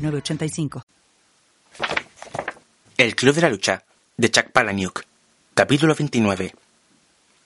906985. El Club de la Lucha, de Chuck Palahniuk. Capítulo 29.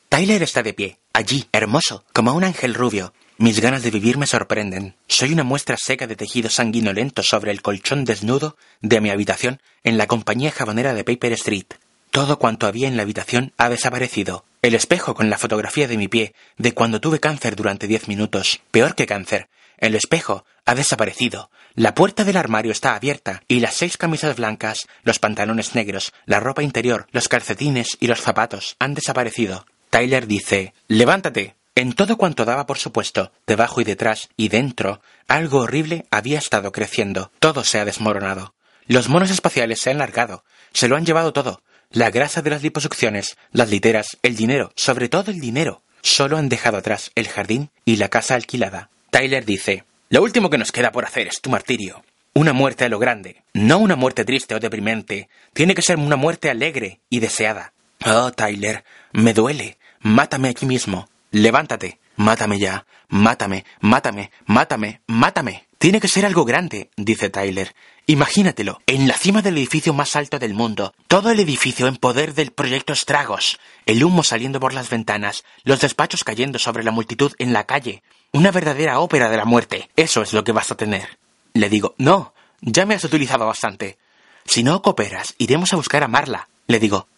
Tyler está de pie, allí, hermoso, como un ángel rubio. Mis ganas de vivir me sorprenden. Soy una muestra seca de tejido sanguinolento sobre el colchón desnudo de mi habitación en la compañía jabonera de Paper Street. Todo cuanto había en la habitación ha desaparecido. El espejo con la fotografía de mi pie, de cuando tuve cáncer durante diez minutos. Peor que cáncer. El espejo ha desaparecido. La puerta del armario está abierta y las seis camisas blancas, los pantalones negros, la ropa interior, los calcetines y los zapatos han desaparecido. Tyler dice Levántate. En todo cuanto daba por supuesto, debajo y detrás y dentro, algo horrible había estado creciendo. Todo se ha desmoronado. Los monos espaciales se han largado. Se lo han llevado todo la grasa de las liposucciones, las literas, el dinero, sobre todo el dinero. Solo han dejado atrás el jardín y la casa alquilada. Tyler dice, Lo último que nos queda por hacer es tu martirio. Una muerte a lo grande, no una muerte triste o deprimente. Tiene que ser una muerte alegre y deseada. Oh, Tyler, me duele. Mátame aquí mismo. Levántate. Mátame ya. Mátame, mátame, mátame, mátame. Tiene que ser algo grande, dice Tyler. Imagínatelo, en la cima del edificio más alto del mundo, todo el edificio en poder del proyecto Estragos, el humo saliendo por las ventanas, los despachos cayendo sobre la multitud en la calle. Una verdadera ópera de la muerte. Eso es lo que vas a tener. Le digo, no, ya me has utilizado bastante. Si no cooperas, iremos a buscar a Marla. Le digo,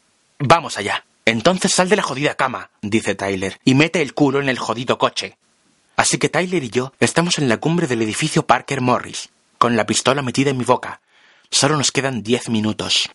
vamos allá. Entonces sal de la jodida cama, dice Tyler, y mete el culo en el jodido coche. Así que Tyler y yo estamos en la cumbre del edificio Parker Morris, con la pistola metida en mi boca. Solo nos quedan diez minutos.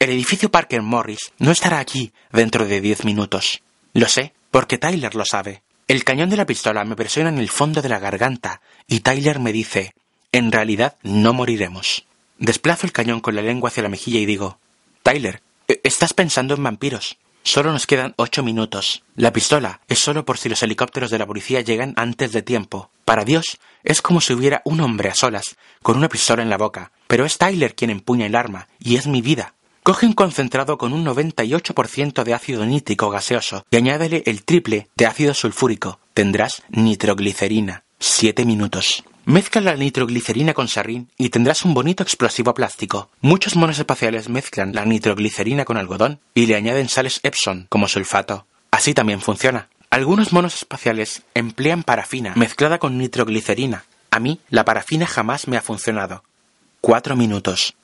El edificio Parker Morris no estará aquí dentro de diez minutos. Lo sé, porque Tyler lo sabe. El cañón de la pistola me presiona en el fondo de la garganta y Tyler me dice, en realidad no moriremos. Desplazo el cañón con la lengua hacia la mejilla y digo, Tyler, ¿e-, ¿estás pensando en vampiros? Solo nos quedan ocho minutos. La pistola es solo por si los helicópteros de la policía llegan antes de tiempo. Para Dios, es como si hubiera un hombre a solas, con una pistola en la boca. Pero es Tyler quien empuña el arma, y es mi vida. Coge un concentrado con un 98% de ácido nítrico gaseoso y añádele el triple de ácido sulfúrico. Tendrás nitroglicerina. Siete minutos. Mezcla la nitroglicerina con sarrín y tendrás un bonito explosivo plástico. Muchos monos espaciales mezclan la nitroglicerina con algodón y le añaden sales Epson como sulfato. Así también funciona. Algunos monos espaciales emplean parafina mezclada con nitroglicerina. A mí la parafina jamás me ha funcionado. Cuatro minutos.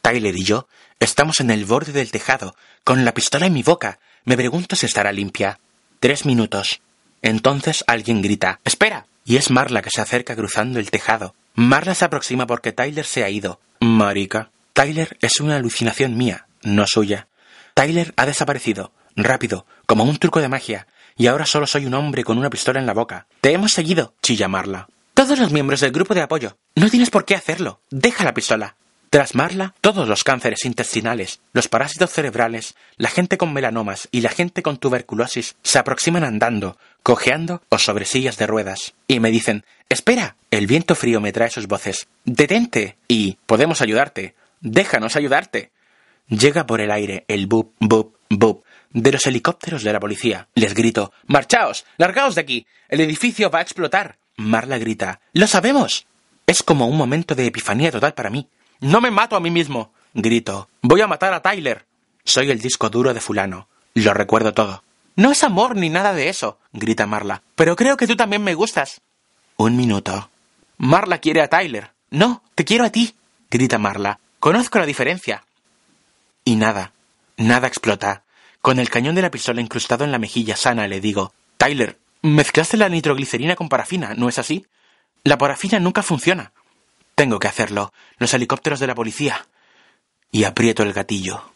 Tyler y yo estamos en el borde del tejado, con la pistola en mi boca. Me pregunto si estará limpia. Tres minutos. Entonces alguien grita ¡Espera! Y es Marla que se acerca cruzando el tejado. Marla se aproxima porque Tyler se ha ido. Marica. Tyler es una alucinación mía, no suya. Tyler ha desaparecido, rápido, como un truco de magia, y ahora solo soy un hombre con una pistola en la boca. Te hemos seguido, chilla Marla. Todos los miembros del grupo de apoyo. No tienes por qué hacerlo. Deja la pistola. Tras Marla, todos los cánceres intestinales, los parásitos cerebrales, la gente con melanomas y la gente con tuberculosis se aproximan andando, cojeando o sobre sillas de ruedas. Y me dicen, espera, el viento frío me trae sus voces, detente y podemos ayudarte, déjanos ayudarte. Llega por el aire el bup, bup, bup de los helicópteros de la policía. Les grito, marchaos, largaos de aquí, el edificio va a explotar. Marla grita, lo sabemos. Es como un momento de epifanía total para mí. No me mato a mí mismo. Grito. Voy a matar a Tyler. Soy el disco duro de fulano. Lo recuerdo todo. No es amor ni nada de eso, grita Marla. Pero creo que tú también me gustas. Un minuto. Marla quiere a Tyler. No, te quiero a ti, grita Marla. Conozco la diferencia. Y nada, nada explota. Con el cañón de la pistola incrustado en la mejilla sana le digo, Tyler, mezclaste la nitroglicerina con parafina, ¿no es así? La parafina nunca funciona. Tengo que hacerlo. Los helicópteros de la policía. Y aprieto el gatillo.